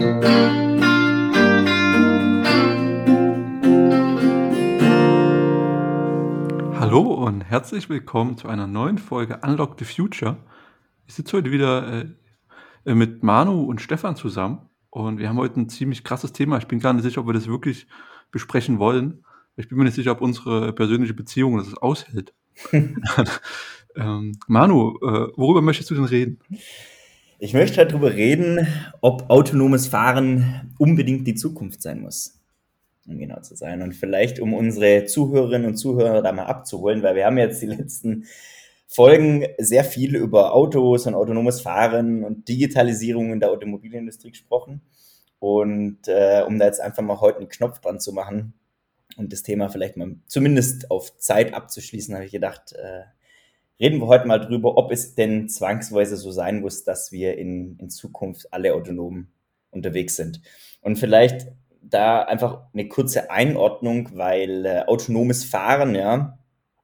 Hallo und herzlich willkommen zu einer neuen Folge Unlock the Future. Ich sitze heute wieder äh, mit Manu und Stefan zusammen und wir haben heute ein ziemlich krasses Thema. Ich bin gar nicht sicher, ob wir das wirklich besprechen wollen. Ich bin mir nicht sicher, ob unsere persönliche Beziehung das aushält. ähm, Manu, äh, worüber möchtest du denn reden? Ich möchte halt darüber reden, ob autonomes Fahren unbedingt die Zukunft sein muss. Um genau zu sein. Und vielleicht, um unsere Zuhörerinnen und Zuhörer da mal abzuholen, weil wir haben jetzt die letzten Folgen sehr viel über Autos und autonomes Fahren und Digitalisierung in der Automobilindustrie gesprochen. Und äh, um da jetzt einfach mal heute einen Knopf dran zu machen und das Thema vielleicht mal zumindest auf Zeit abzuschließen, habe ich gedacht, äh, reden wir heute mal drüber, ob es denn zwangsweise so sein muss, dass wir in, in Zukunft alle autonom unterwegs sind. Und vielleicht da einfach eine kurze Einordnung, weil äh, autonomes Fahren, ja,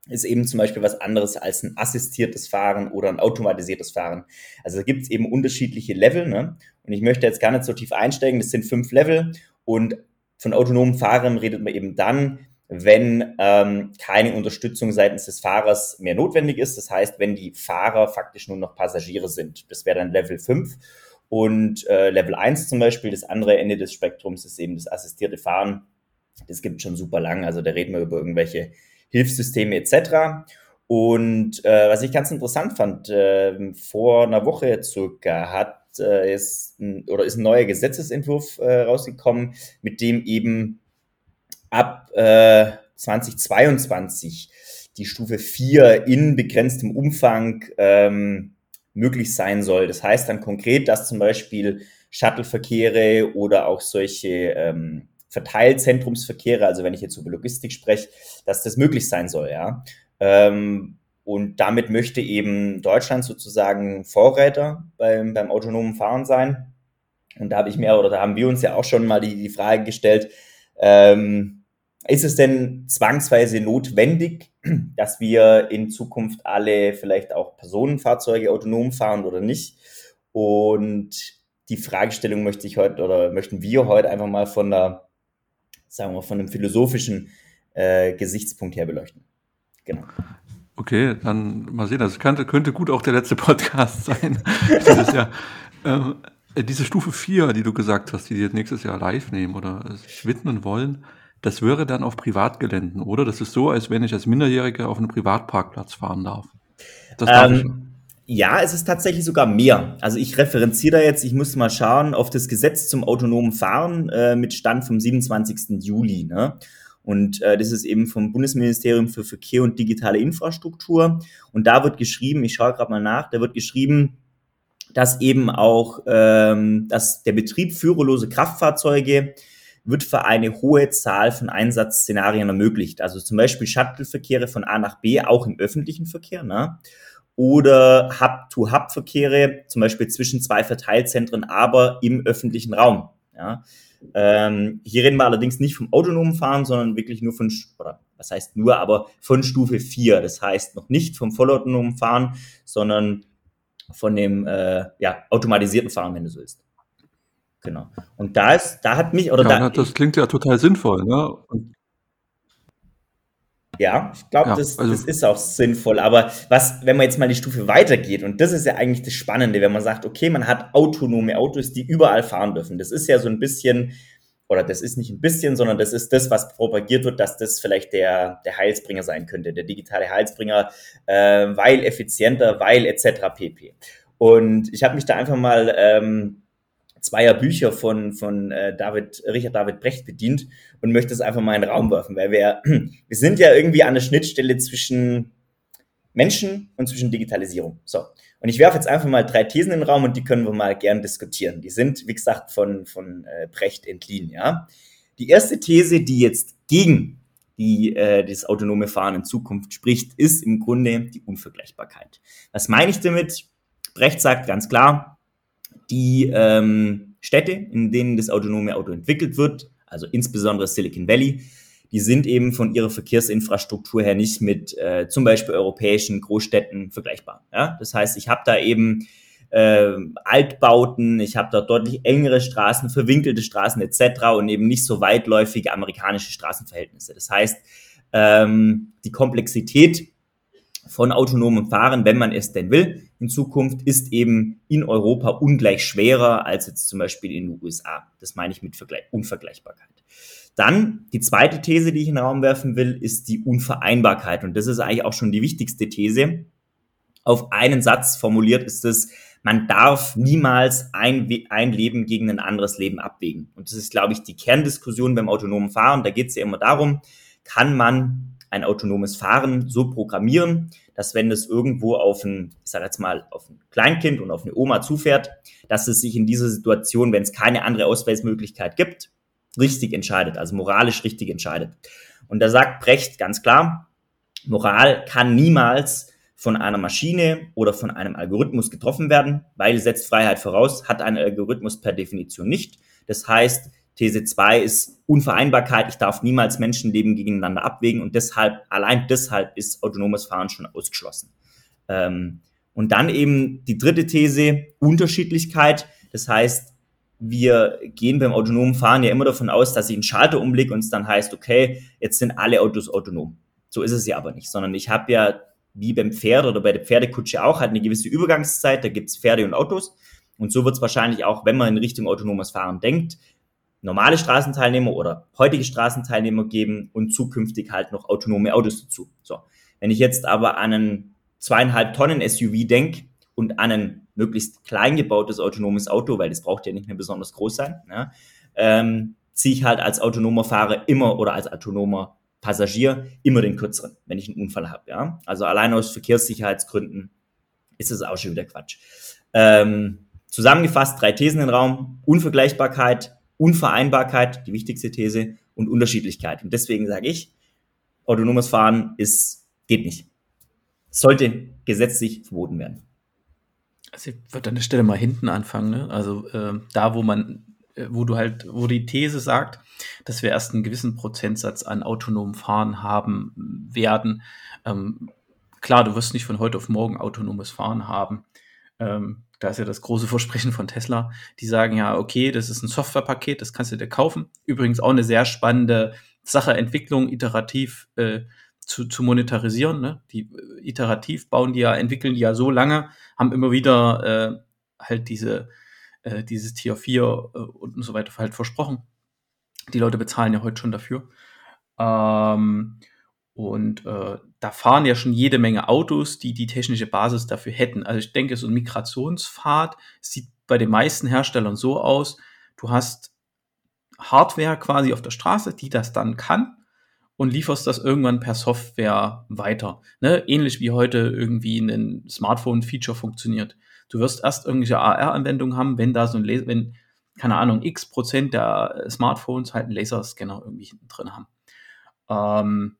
ist eben zum Beispiel was anderes als ein assistiertes Fahren oder ein automatisiertes Fahren. Also gibt es eben unterschiedliche Level, ne? Und ich möchte jetzt gar nicht so tief einsteigen, das sind fünf Level und von autonomen Fahren redet man eben dann, wenn ähm, keine Unterstützung seitens des Fahrers mehr notwendig ist. Das heißt, wenn die Fahrer faktisch nur noch Passagiere sind. Das wäre dann Level 5. Und äh, Level 1 zum Beispiel, das andere Ende des Spektrums ist eben das assistierte Fahren. Das gibt schon super lang. Also da reden wir über irgendwelche Hilfssysteme etc. Und äh, was ich ganz interessant fand, äh, vor einer Woche circa hat äh, ist ein, oder ist ein neuer Gesetzesentwurf äh, rausgekommen, mit dem eben ab äh, 2022 die Stufe 4 in begrenztem Umfang ähm, möglich sein soll. Das heißt dann konkret, dass zum Beispiel Shuttleverkehre oder auch solche ähm, Verteilzentrumsverkehre, also wenn ich jetzt über Logistik spreche, dass das möglich sein soll, ja. Ähm, und damit möchte eben Deutschland sozusagen Vorräter beim, beim autonomen Fahren sein. Und da habe ich mir, oder da haben wir uns ja auch schon mal die, die Frage gestellt, ähm, ist es denn zwangsweise notwendig, dass wir in Zukunft alle vielleicht auch Personenfahrzeuge autonom fahren oder nicht? Und die Fragestellung möchte ich heute oder möchten wir heute einfach mal von der, sagen wir, von einem philosophischen äh, Gesichtspunkt her beleuchten. Genau. Okay, dann mal sehen. Das könnte, könnte gut auch der letzte Podcast sein. Jahr. Ähm, diese Stufe 4, die du gesagt hast, die die jetzt nächstes Jahr live nehmen oder sich widmen wollen, das wäre dann auf Privatgeländen, oder? Das ist so, als wenn ich als Minderjähriger auf einen Privatparkplatz fahren darf. Das darf ähm, ich. Ja, es ist tatsächlich sogar mehr. Also ich referenziere da jetzt, ich muss mal schauen, auf das Gesetz zum autonomen Fahren äh, mit Stand vom 27. Juli. Ne? Und äh, das ist eben vom Bundesministerium für Verkehr und digitale Infrastruktur. Und da wird geschrieben, ich schaue gerade mal nach, da wird geschrieben, dass eben auch ähm, dass der Betrieb führerlose Kraftfahrzeuge wird für eine hohe Zahl von Einsatzszenarien ermöglicht. Also zum Beispiel Shuttleverkehre von A nach B, auch im öffentlichen Verkehr. Ne? Oder Hub-to-Hub-Verkehre, zum Beispiel zwischen zwei Verteilzentren, aber im öffentlichen Raum. Ja? Ähm, hier reden wir allerdings nicht vom autonomen Fahren, sondern wirklich nur von, oder was heißt nur, aber von Stufe 4. Das heißt noch nicht vom vollautonomen Fahren, sondern von dem äh, ja, automatisierten Fahren, wenn du so willst. Genau. Und da ist, da hat mich, oder ja, da. Das klingt ja total sinnvoll, ne? Und ja, ich glaube, ja, das, also, das ist auch sinnvoll. Aber was, wenn man jetzt mal die Stufe weitergeht, und das ist ja eigentlich das Spannende, wenn man sagt, okay, man hat autonome Autos, die überall fahren dürfen. Das ist ja so ein bisschen, oder das ist nicht ein bisschen, sondern das ist das, was propagiert wird, dass das vielleicht der, der Heilsbringer sein könnte, der digitale Heilsbringer, äh, weil effizienter, weil etc. pp. Und ich habe mich da einfach mal ähm, zweier Bücher von, von äh, David, Richard David Brecht bedient und möchte es einfach mal in den Raum werfen, weil wir, wir sind ja irgendwie an der Schnittstelle zwischen Menschen und zwischen Digitalisierung. So. Und ich werfe jetzt einfach mal drei Thesen in den Raum und die können wir mal gern diskutieren. Die sind, wie gesagt, von, von äh, Brecht entliehen, ja. Die erste These, die jetzt gegen die äh, das autonome Fahren in Zukunft spricht, ist im Grunde die Unvergleichbarkeit. Was meine ich damit? Brecht sagt ganz klar, die ähm, Städte, in denen das autonome Auto entwickelt wird, also insbesondere Silicon Valley, die sind eben von ihrer Verkehrsinfrastruktur her nicht mit äh, zum Beispiel europäischen Großstädten vergleichbar. Ja? Das heißt, ich habe da eben äh, Altbauten, ich habe da deutlich engere Straßen, verwinkelte Straßen etc. und eben nicht so weitläufige amerikanische Straßenverhältnisse. Das heißt, ähm, die Komplexität von autonomem Fahren, wenn man es denn will, in Zukunft ist eben in Europa ungleich schwerer als jetzt zum Beispiel in den USA. Das meine ich mit Vergleich Unvergleichbarkeit. Dann die zweite These, die ich in den Raum werfen will, ist die Unvereinbarkeit. Und das ist eigentlich auch schon die wichtigste These. Auf einen Satz formuliert ist es, man darf niemals ein, ein Leben gegen ein anderes Leben abwägen. Und das ist, glaube ich, die Kerndiskussion beim autonomen Fahren. Da geht es ja immer darum, kann man ein autonomes Fahren so programmieren, dass wenn es irgendwo auf ein, ich sage jetzt mal, auf ein Kleinkind und auf eine Oma zufährt, dass es sich in dieser Situation, wenn es keine andere Ausweismöglichkeit gibt, richtig entscheidet, also moralisch richtig entscheidet. Und da sagt Brecht ganz klar, Moral kann niemals von einer Maschine oder von einem Algorithmus getroffen werden, weil setzt Freiheit voraus, hat ein Algorithmus per Definition nicht. Das heißt, These 2 ist Unvereinbarkeit. Ich darf niemals Menschenleben gegeneinander abwägen und deshalb, allein deshalb ist autonomes Fahren schon ausgeschlossen. Ähm, und dann eben die dritte These, Unterschiedlichkeit. Das heißt, wir gehen beim autonomen Fahren ja immer davon aus, dass ich einen Schalter umblicke und es dann heißt, okay, jetzt sind alle Autos autonom. So ist es ja aber nicht, sondern ich habe ja wie beim Pferd oder bei der Pferdekutsche auch halt eine gewisse Übergangszeit, da gibt's Pferde und Autos. Und so wird es wahrscheinlich auch, wenn man in Richtung autonomes Fahren denkt, normale Straßenteilnehmer oder heutige Straßenteilnehmer geben und zukünftig halt noch autonome Autos dazu. So. Wenn ich jetzt aber an einen zweieinhalb Tonnen SUV denke und an ein möglichst klein gebautes autonomes Auto, weil das braucht ja nicht mehr besonders groß sein, ne, ähm, ziehe ich halt als autonomer Fahrer immer oder als autonomer Passagier immer den kürzeren, wenn ich einen Unfall habe. Ja? Also allein aus Verkehrssicherheitsgründen ist es auch schon wieder Quatsch. Ähm, zusammengefasst drei Thesen im Raum. Unvergleichbarkeit, Unvereinbarkeit, die wichtigste These, und Unterschiedlichkeit. Und deswegen sage ich, autonomes Fahren ist, geht nicht. Sollte gesetzlich verboten werden. Also ich würde an der Stelle mal hinten anfangen, ne? Also äh, da, wo man, äh, wo du halt, wo die These sagt, dass wir erst einen gewissen Prozentsatz an autonomem Fahren haben werden. Ähm, klar, du wirst nicht von heute auf morgen autonomes Fahren haben. Ähm, da ist ja das große Versprechen von Tesla. Die sagen ja, okay, das ist ein Softwarepaket, das kannst du dir kaufen. Übrigens auch eine sehr spannende Sache, Entwicklung iterativ äh, zu, zu monetarisieren. Ne? Die äh, iterativ bauen die ja, entwickeln die ja so lange, haben immer wieder äh, halt diese, äh, dieses Tier 4 äh, und so weiter halt versprochen. Die Leute bezahlen ja heute schon dafür. Ähm, und äh, da fahren ja schon jede Menge Autos, die die technische Basis dafür hätten. Also ich denke, so ein Migrationspfad sieht bei den meisten Herstellern so aus, du hast Hardware quasi auf der Straße, die das dann kann und lieferst das irgendwann per Software weiter. Ne? Ähnlich wie heute irgendwie ein Smartphone-Feature funktioniert. Du wirst erst irgendwelche AR-Anwendungen haben, wenn da so ein Laser, wenn, keine Ahnung, x Prozent der Smartphones halt einen Laserscanner irgendwie hinten drin haben. Ähm,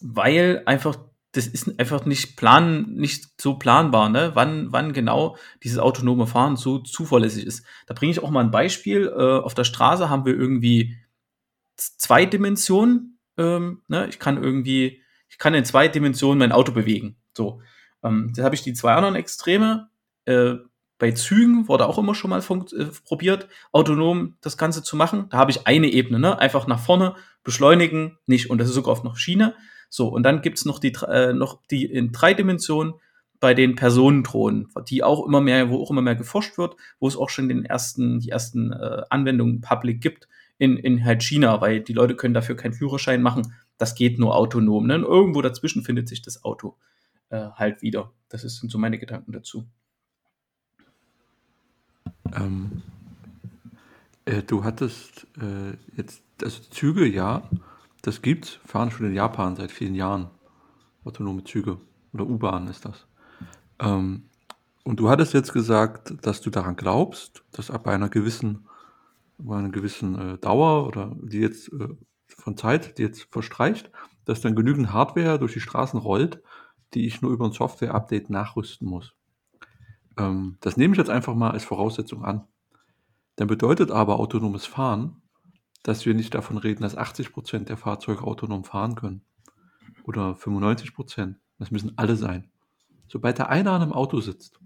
weil einfach das ist einfach nicht plan, nicht so planbar, ne? wann, wann genau dieses autonome Fahren so zuverlässig ist. Da bringe ich auch mal ein Beispiel. Äh, auf der Straße haben wir irgendwie zwei Dimensionen. Ähm, ne? Ich kann irgendwie, ich kann in zwei Dimensionen mein Auto bewegen. So, ähm, da habe ich die zwei anderen Extreme. Äh, bei Zügen wurde auch immer schon mal äh, probiert, autonom das Ganze zu machen. Da habe ich eine Ebene, ne? einfach nach vorne, beschleunigen, nicht. Und das ist sogar auf noch Schiene. So, und dann gibt's noch die, äh, noch die in drei Dimensionen bei den Personendrohnen, die auch immer mehr, wo auch immer mehr geforscht wird, wo es auch schon den ersten, die ersten äh, Anwendungen public gibt in, in halt China, weil die Leute können dafür keinen Führerschein machen. Das geht nur autonom. Ne? Irgendwo dazwischen findet sich das Auto äh, halt wieder. Das sind so meine Gedanken dazu. Ähm, äh, du hattest äh, jetzt, also Züge, ja, das gibt's, fahren schon in Japan seit vielen Jahren. Autonome Züge oder U-Bahn ist das. Ähm, und du hattest jetzt gesagt, dass du daran glaubst, dass ab einer gewissen, bei einer gewissen äh, Dauer oder die jetzt äh, von Zeit, die jetzt verstreicht, dass dann genügend Hardware durch die Straßen rollt, die ich nur über ein Software-Update nachrüsten muss. Ähm, das nehme ich jetzt einfach mal als Voraussetzung an. Dann bedeutet aber autonomes Fahren, dass wir nicht davon reden, dass 80 Prozent der Fahrzeuge autonom fahren können. Oder 95 Prozent. Das müssen alle sein. Sobald da einer an einem Auto sitzt,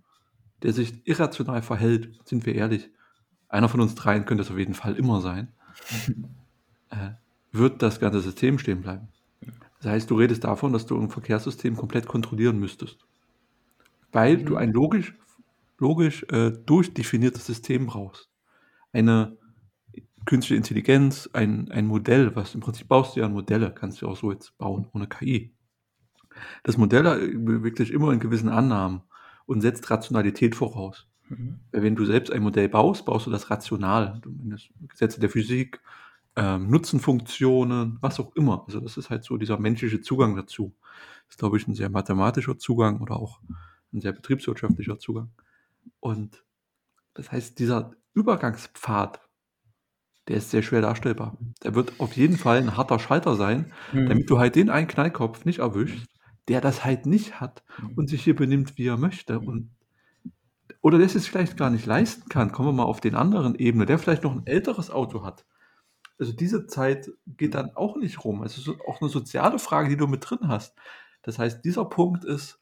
der sich irrational verhält, sind wir ehrlich, einer von uns dreien könnte es auf jeden Fall immer sein, äh, wird das ganze System stehen bleiben. Das heißt, du redest davon, dass du ein Verkehrssystem komplett kontrollieren müsstest. Weil du ein logisch, logisch äh, durchdefiniertes System brauchst. Eine künstliche Intelligenz, ein, ein Modell, was im Prinzip baust du ja Modelle, kannst du auch so jetzt bauen, ohne KI. Das Modell äh, bewegt sich immer in gewissen Annahmen und setzt Rationalität voraus. Mhm. Wenn du selbst ein Modell baust, baust du das rational. Du Gesetze der Physik, ähm, Nutzenfunktionen, was auch immer. Also das ist halt so dieser menschliche Zugang dazu. Das ist, glaube ich, ein sehr mathematischer Zugang oder auch ein sehr betriebswirtschaftlicher Zugang. Und das heißt, dieser Übergangspfad, der ist sehr schwer darstellbar. Der wird auf jeden Fall ein harter Schalter sein, Mhm. damit du halt den einen Knallkopf nicht erwischst, der das halt nicht hat und sich hier benimmt, wie er möchte. Und oder der es sich vielleicht gar nicht leisten kann. Kommen wir mal auf den anderen Ebene, der vielleicht noch ein älteres Auto hat. Also diese Zeit geht dann auch nicht rum. Es ist so- auch eine soziale Frage, die du mit drin hast. Das heißt, dieser Punkt ist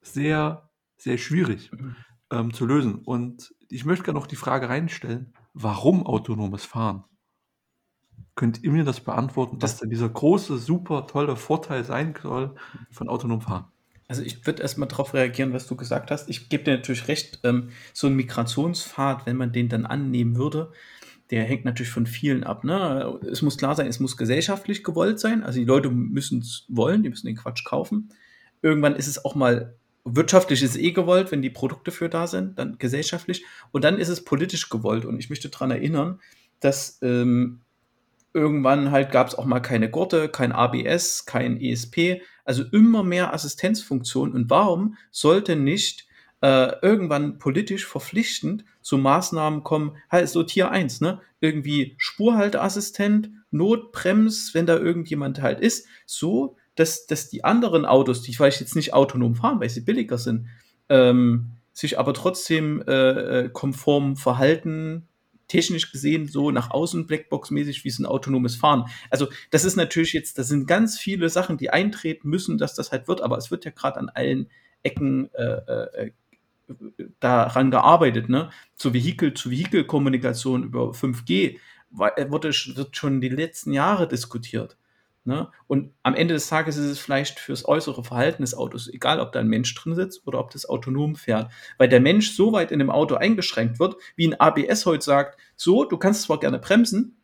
sehr, sehr schwierig Mhm. ähm, zu lösen. Und ich möchte gerne noch die Frage reinstellen, warum autonomes Fahren? Könnt ihr mir das beantworten, was Das- denn dieser große, super tolle Vorteil sein soll von autonomem Fahren? Also ich würde erstmal darauf reagieren, was du gesagt hast. Ich gebe dir natürlich recht, ähm, so ein Migrationspfad, wenn man den dann annehmen würde, der hängt natürlich von vielen ab. Ne? Es muss klar sein, es muss gesellschaftlich gewollt sein. Also die Leute müssen es wollen, die müssen den Quatsch kaufen. Irgendwann ist es auch mal wirtschaftlich ist eh gewollt, wenn die Produkte für da sind, dann gesellschaftlich. Und dann ist es politisch gewollt. Und ich möchte daran erinnern, dass ähm, irgendwann halt gab es auch mal keine Gurte, kein ABS, kein ESP, also immer mehr Assistenzfunktionen. Und warum sollte nicht äh, irgendwann politisch verpflichtend zu Maßnahmen kommen, halt so Tier 1, ne? Irgendwie Spurhalteassistent, Notbrems, wenn da irgendjemand halt ist, so, dass, dass die anderen Autos, die vielleicht jetzt nicht autonom fahren, weil sie billiger sind, ähm, sich aber trotzdem äh, äh, konform verhalten, technisch gesehen so nach außen Blackbox-mäßig wie es ein autonomes Fahren. Also das ist natürlich jetzt, das sind ganz viele Sachen, die eintreten müssen, dass das halt wird, aber es wird ja gerade an allen Ecken äh, äh, daran gearbeitet, ne? Zur Vehikel, zu Vehikelkommunikation über 5G war- äh, wurde, wird schon die letzten Jahre diskutiert. Ne? Und am Ende des Tages ist es vielleicht fürs äußere Verhalten des Autos egal, ob da ein Mensch drin sitzt oder ob das autonom fährt. Weil der Mensch so weit in dem Auto eingeschränkt wird, wie ein ABS heute sagt, so, du kannst zwar gerne bremsen,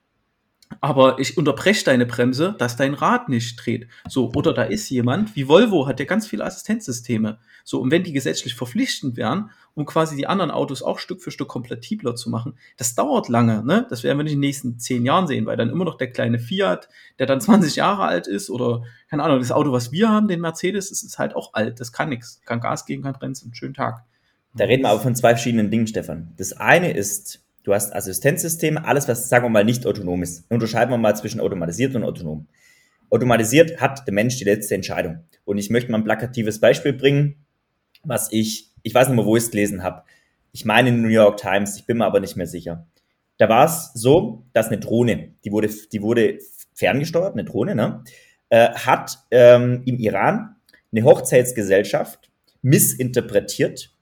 aber ich unterbreche deine Bremse, dass dein Rad nicht dreht. So, oder da ist jemand, wie Volvo hat ja ganz viele Assistenzsysteme. So, und wenn die gesetzlich verpflichtend wären, um quasi die anderen Autos auch Stück für Stück kompatibler zu machen, das dauert lange, ne? Das werden wir nicht in den nächsten zehn Jahren sehen, weil dann immer noch der kleine Fiat, der dann 20 Jahre alt ist, oder, keine Ahnung, das Auto, was wir haben, den Mercedes, das ist halt auch alt, das kann nichts. Kann Gas geben, kann bremsen, schönen Tag. Da reden wir aber von zwei verschiedenen Dingen, Stefan. Das eine ist, du hast Assistenzsysteme, alles, was, sagen wir mal, nicht autonom ist. Unterscheiden wir mal zwischen automatisiert und autonom. Automatisiert hat der Mensch die letzte Entscheidung. Und ich möchte mal ein plakatives Beispiel bringen, was ich, ich weiß nicht mehr, wo ich es gelesen habe. Ich meine in New York Times, ich bin mir aber nicht mehr sicher. Da war es so, dass eine Drohne, die wurde, die wurde ferngesteuert, eine Drohne, ne, äh, hat ähm, im Iran eine Hochzeitsgesellschaft missinterpretiert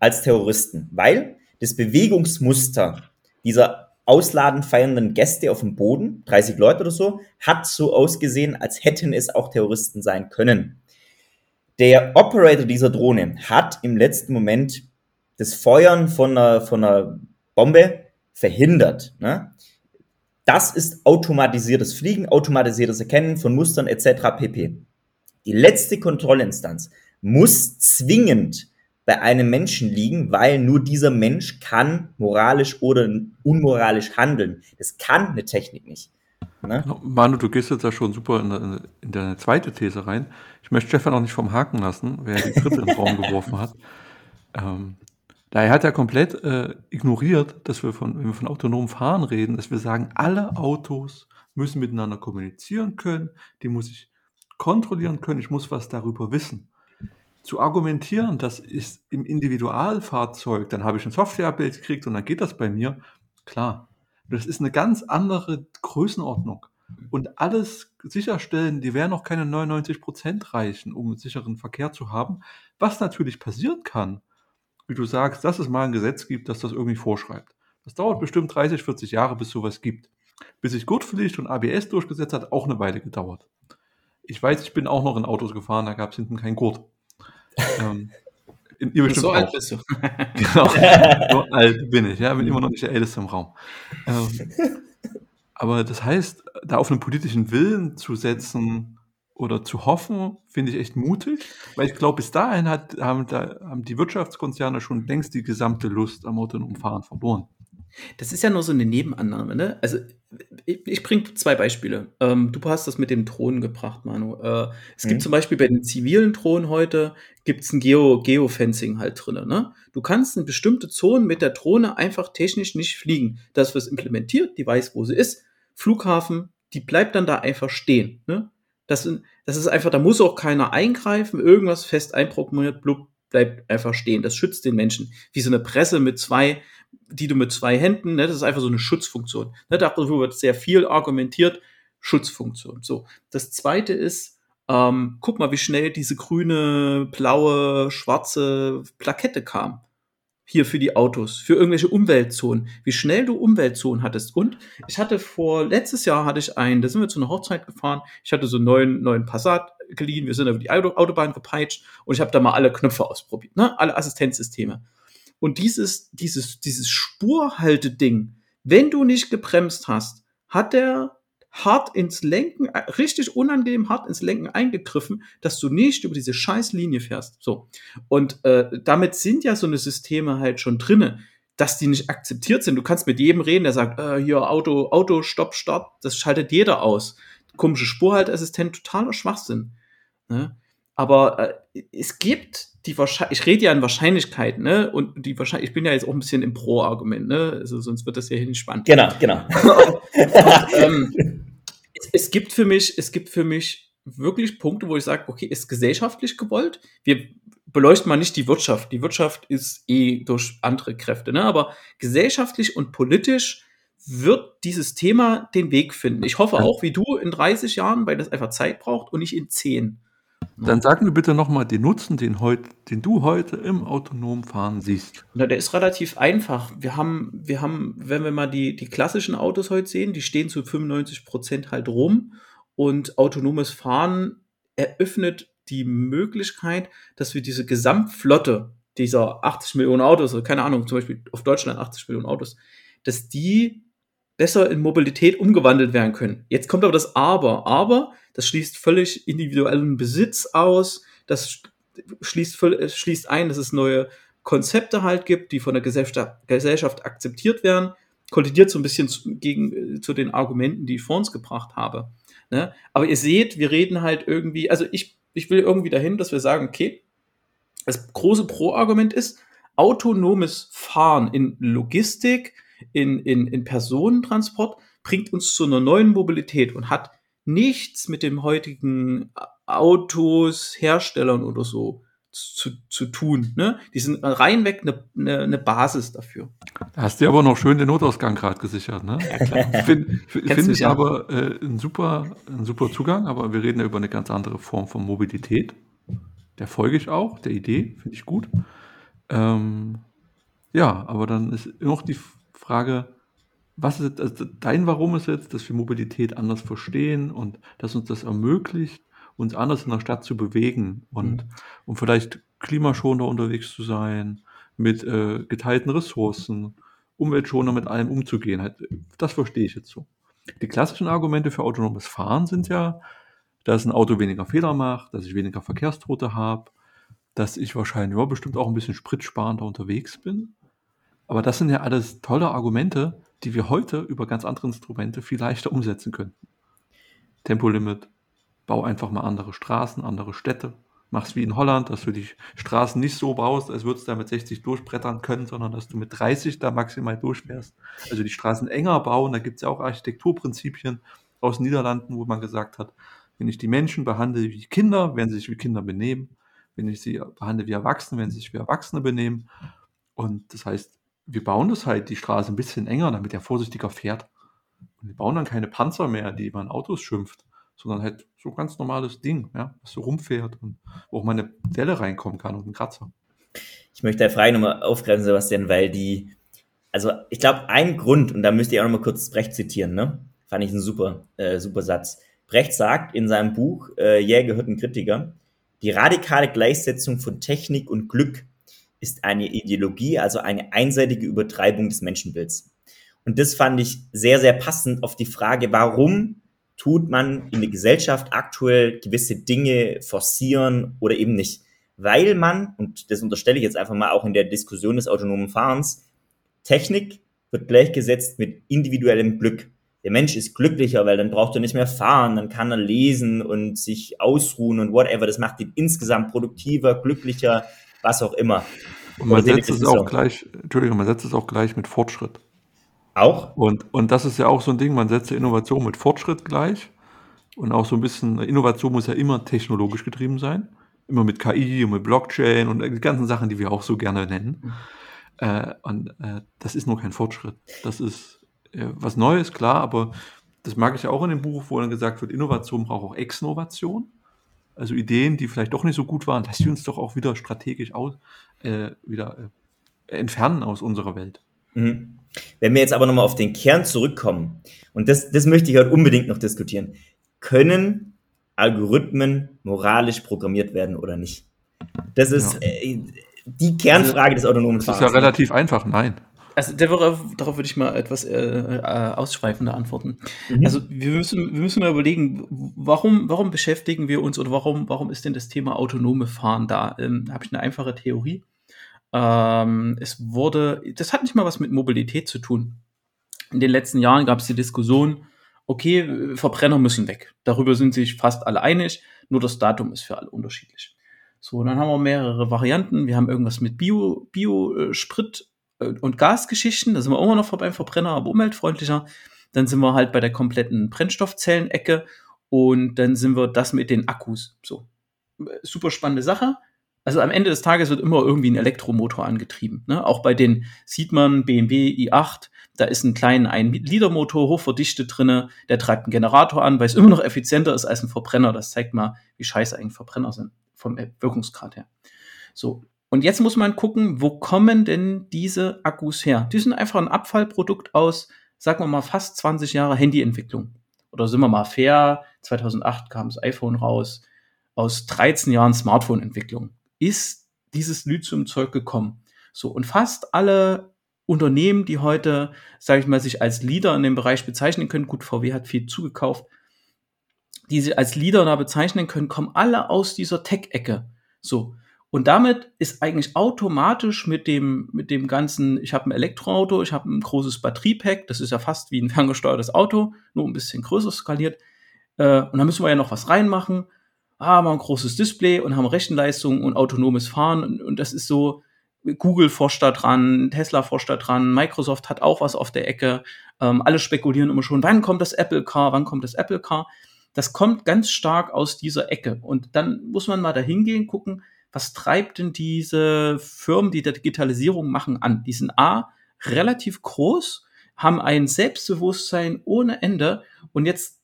als Terroristen, weil das Bewegungsmuster dieser ausladend feiernden Gäste auf dem Boden, 30 Leute oder so, hat so ausgesehen, als hätten es auch Terroristen sein können. Der Operator dieser Drohne hat im letzten Moment das Feuern von einer, von einer Bombe verhindert. Ne? Das ist automatisiertes Fliegen, automatisiertes Erkennen von Mustern etc. pp. Die letzte Kontrollinstanz muss zwingend bei einem Menschen liegen, weil nur dieser Mensch kann moralisch oder unmoralisch handeln. Das kann eine Technik nicht. Ne? Manu, du gehst jetzt ja schon super in, de, in deine zweite These rein. Ich möchte Stefan auch nicht vom Haken lassen, wer die dritte in den Raum geworfen hat. Ähm, da er hat ja komplett äh, ignoriert, dass wir von, wenn wir von autonomem Fahren reden, dass wir sagen, alle Autos müssen miteinander kommunizieren können, die muss ich kontrollieren können, ich muss was darüber wissen. Zu argumentieren, das ist im Individualfahrzeug, dann habe ich ein Software-Update gekriegt und dann geht das bei mir, klar. Das ist eine ganz andere Größenordnung. Und alles sicherstellen, die werden noch keine 99% reichen, um einen sicheren Verkehr zu haben. Was natürlich passieren kann, wie du sagst, dass es mal ein Gesetz gibt, das das irgendwie vorschreibt. Das dauert bestimmt 30, 40 Jahre, bis sowas gibt. Bis sich Gurtpflicht und ABS durchgesetzt hat, auch eine Weile gedauert. Ich weiß, ich bin auch noch in Autos gefahren, da gab es hinten keinen Gurt. Ähm, in, ihr bestimmt so auch. alt bist du. genau, so alt bin ich, ja, bin immer noch nicht der Älteste im Raum. Ähm, aber das heißt, da auf einen politischen Willen zu setzen oder zu hoffen, finde ich echt mutig, weil ich glaube, bis dahin hat, haben, da, haben die Wirtschaftskonzerne schon längst die gesamte Lust am autonomen Fahren verloren. Das ist ja nur so eine Nebenannahme, ne? Also ich, ich bringe zwei Beispiele. Ähm, du hast das mit dem Drohnen gebracht, Manu. Äh, es mhm. gibt zum Beispiel bei den zivilen Drohnen heute, gibt es ein Geo, Geofencing halt drin. Ne? Du kannst in bestimmte Zonen mit der Drohne einfach technisch nicht fliegen. Das wird implementiert, die weiß, wo sie ist. Flughafen, die bleibt dann da einfach stehen. Ne? Das, das ist einfach, da muss auch keiner eingreifen, irgendwas fest einprogrammiert, blub, bleibt einfach stehen. Das schützt den Menschen. Wie so eine Presse mit zwei, die du mit zwei Händen, ne, das ist einfach so eine Schutzfunktion. Ne, darüber wird sehr viel argumentiert. Schutzfunktion. So. Das zweite ist, ähm, guck mal, wie schnell diese grüne, blaue, schwarze Plakette kam. Hier für die Autos, für irgendwelche Umweltzonen. Wie schnell du Umweltzonen hattest. Und ich hatte vor, letztes Jahr hatte ich einen, da sind wir zu einer Hochzeit gefahren. Ich hatte so einen neuen, neuen Passat geliehen. Wir sind über die Autobahn gepeitscht und ich habe da mal alle Knöpfe ausprobiert, ne? Alle Assistenzsysteme. Und dieses, dieses, dieses Spurhalteding, wenn du nicht gebremst hast, hat der hart ins Lenken, richtig unangenehm hart ins Lenken eingegriffen, dass du nicht über diese scheiß Linie fährst. So. Und äh, damit sind ja so eine Systeme halt schon drinne, dass die nicht akzeptiert sind. Du kannst mit jedem reden, der sagt, äh, hier Auto, Auto, Stopp, Stopp, das schaltet jeder aus. Komische Spurhaltassistent, totaler Schwachsinn. Ne? Aber äh, es gibt die Wahrscheinlichkeit, ich rede ja in Wahrscheinlichkeiten, ne? Und die Wahrscheinlichkeit, ich bin ja jetzt auch ein bisschen im Pro-Argument, ne? Also sonst wird das ja hier nicht spannend. Genau, genau. und, ähm, es, es, gibt für mich, es gibt für mich wirklich Punkte, wo ich sage, okay, ist gesellschaftlich gewollt. Wir beleuchten mal nicht die Wirtschaft. Die Wirtschaft ist eh durch andere Kräfte, ne? Aber gesellschaftlich und politisch wird dieses Thema den Weg finden. Ich hoffe auch, wie du, in 30 Jahren, weil das einfach Zeit braucht und nicht in 10. Dann sag mir bitte nochmal den Nutzen, den, heut, den du heute im autonomen Fahren siehst. Na, der ist relativ einfach. Wir haben, wir haben, wenn wir mal die, die klassischen Autos heute sehen, die stehen zu 95 Prozent halt rum und autonomes Fahren eröffnet die Möglichkeit, dass wir diese Gesamtflotte dieser 80 Millionen Autos, oder keine Ahnung, zum Beispiel auf Deutschland 80 Millionen Autos, dass die besser in Mobilität umgewandelt werden können. Jetzt kommt aber das Aber. Aber, das schließt völlig individuellen Besitz aus. Das schließt, schließt ein, dass es neue Konzepte halt gibt, die von der Gesellschaft, akzeptiert werden. Kollidiert so ein bisschen zu, gegen, zu den Argumenten, die ich vor uns gebracht habe. Ne? Aber ihr seht, wir reden halt irgendwie, also ich, ich will irgendwie dahin, dass wir sagen, okay, das große Pro-Argument ist, autonomes Fahren in Logistik, in, in, in Personentransport bringt uns zu einer neuen Mobilität und hat nichts mit dem heutigen Autos, Herstellern oder so zu, zu tun. Ne? Die sind reinweg eine, eine, eine Basis dafür. Da hast du aber noch schön den Notausgang gerade gesichert. Ne? Ja. Finde find ich aber äh, ein, super, ein super Zugang, aber wir reden ja über eine ganz andere Form von Mobilität. Der folge ich auch, der Idee, finde ich gut. Ähm, ja, aber dann ist noch die Frage, was ist also dein Warum ist jetzt, dass wir Mobilität anders verstehen und dass uns das ermöglicht, uns anders in der Stadt zu bewegen und, mhm. und vielleicht klimaschonender unterwegs zu sein, mit äh, geteilten Ressourcen, umweltschonender mit allem umzugehen. Halt, das verstehe ich jetzt so. Die klassischen Argumente für autonomes Fahren sind ja, dass ein Auto weniger Fehler macht, dass ich weniger Verkehrstote habe, dass ich wahrscheinlich ja, bestimmt auch ein bisschen spritsparender unterwegs bin. Aber das sind ja alles tolle Argumente, die wir heute über ganz andere Instrumente viel leichter umsetzen könnten. Tempolimit, bau einfach mal andere Straßen, andere Städte. Mach's wie in Holland, dass du die Straßen nicht so baust, als würdest du da mit 60 durchbrettern können, sondern dass du mit 30 da maximal durchfährst. Also die Straßen enger bauen, da gibt es ja auch Architekturprinzipien aus den Niederlanden, wo man gesagt hat, wenn ich die Menschen behandle wie Kinder, werden sie sich wie Kinder benehmen. Wenn ich sie behandle wie Erwachsene, werden sie sich wie Erwachsene benehmen. Und das heißt, wir bauen das halt die Straße ein bisschen enger, damit er vorsichtiger fährt. Und wir bauen dann keine Panzer mehr, die man Autos schimpft, sondern halt so ein ganz normales Ding, ja, was so rumfährt und wo auch mal eine Delle reinkommen kann und ein Kratzer. Ich möchte die Frage nochmal aufgreifen, Sebastian, weil die, also ich glaube, ein Grund, und da müsst ihr auch nochmal kurz Brecht zitieren, ne? Fand ich einen super, äh, super Satz. Brecht sagt in seinem Buch äh, Jäger, Hirten, Kritiker, die radikale Gleichsetzung von Technik und Glück ist eine Ideologie, also eine einseitige Übertreibung des Menschenbilds. Und das fand ich sehr, sehr passend auf die Frage, warum tut man in der Gesellschaft aktuell gewisse Dinge forcieren oder eben nicht. Weil man, und das unterstelle ich jetzt einfach mal auch in der Diskussion des autonomen Fahrens, Technik wird gleichgesetzt mit individuellem Glück. Der Mensch ist glücklicher, weil dann braucht er nicht mehr fahren, dann kann er lesen und sich ausruhen und whatever. Das macht ihn insgesamt produktiver, glücklicher, was auch immer. Und man setzt es auch gleich, Entschuldigung, man setzt es auch gleich mit Fortschritt. Auch? Und, und das ist ja auch so ein Ding, man setzt Innovation mit Fortschritt gleich. Und auch so ein bisschen, Innovation muss ja immer technologisch getrieben sein. Immer mit KI und mit Blockchain und die ganzen Sachen, die wir auch so gerne nennen. Äh, und äh, das ist nur kein Fortschritt. Das ist äh, was Neues, klar, aber das mag ich ja auch in dem Buch, wo dann gesagt wird, Innovation braucht auch Exnovation. Also Ideen, die vielleicht doch nicht so gut waren, lass sie uns doch auch wieder strategisch aus, äh, wieder äh, entfernen aus unserer Welt. Mhm. Wenn wir jetzt aber nochmal auf den Kern zurückkommen, und das, das möchte ich heute unbedingt noch diskutieren, können Algorithmen moralisch programmiert werden oder nicht? Das ist ja. äh, die Kernfrage des autonomen Fahrens. Das ist ja relativ einfach, nein. Also darauf, darauf würde ich mal etwas äh, äh, ausschweifender antworten. Mhm. Also wir müssen, wir müssen mal überlegen, warum, warum beschäftigen wir uns oder warum, warum ist denn das Thema autonome Fahren da? Ähm, Habe ich eine einfache Theorie. Ähm, es wurde, das hat nicht mal was mit Mobilität zu tun. In den letzten Jahren gab es die Diskussion, okay, Verbrenner müssen weg. Darüber sind sich fast alle einig, nur das Datum ist für alle unterschiedlich. So, dann haben wir mehrere Varianten. Wir haben irgendwas mit Bio, Bio-Sprit äh, und Gasgeschichten. Da sind wir immer noch beim Verbrenner, aber umweltfreundlicher. Dann sind wir halt bei der kompletten Brennstoffzellenecke und dann sind wir das mit den Akkus. So, super spannende Sache also am Ende des Tages wird immer irgendwie ein Elektromotor angetrieben. Ne? Auch bei den sieht man BMW i8, da ist ein kleiner 1-Liter-Motor hochverdichtet drinne, der treibt einen Generator an, weil es immer noch effizienter ist als ein Verbrenner. Das zeigt mal, wie scheiße eigentlich Verbrenner sind vom Wirkungsgrad her. So. Und jetzt muss man gucken, wo kommen denn diese Akkus her? Die sind einfach ein Abfallprodukt aus, sagen wir mal, fast 20 Jahre Handyentwicklung. Oder sind wir mal fair? 2008 kam das iPhone raus. Aus 13 Jahren Smartphone-Entwicklung ist dieses Lithiumzeug gekommen. So, und fast alle Unternehmen, die heute, sage ich mal, sich als Leader in dem Bereich bezeichnen können, gut, VW hat viel zugekauft, die sich als Leader da bezeichnen können, kommen alle aus dieser Tech-Ecke. So. Und damit ist eigentlich automatisch mit dem, mit dem ganzen, ich habe ein Elektroauto, ich habe ein großes Batteriepack, das ist ja fast wie ein ferngesteuertes Auto, nur ein bisschen größer skaliert. Äh, und da müssen wir ja noch was reinmachen haben ein großes Display und haben Rechenleistung und autonomes Fahren und, und das ist so, Google forscht da dran, Tesla forscht da dran, Microsoft hat auch was auf der Ecke. Ähm, alle spekulieren immer schon, wann kommt das Apple Car, wann kommt das Apple Car. Das kommt ganz stark aus dieser Ecke. Und dann muss man mal dahin gehen, gucken, was treibt denn diese Firmen, die der Digitalisierung machen, an? Die sind A, relativ groß, haben ein Selbstbewusstsein ohne Ende. Und jetzt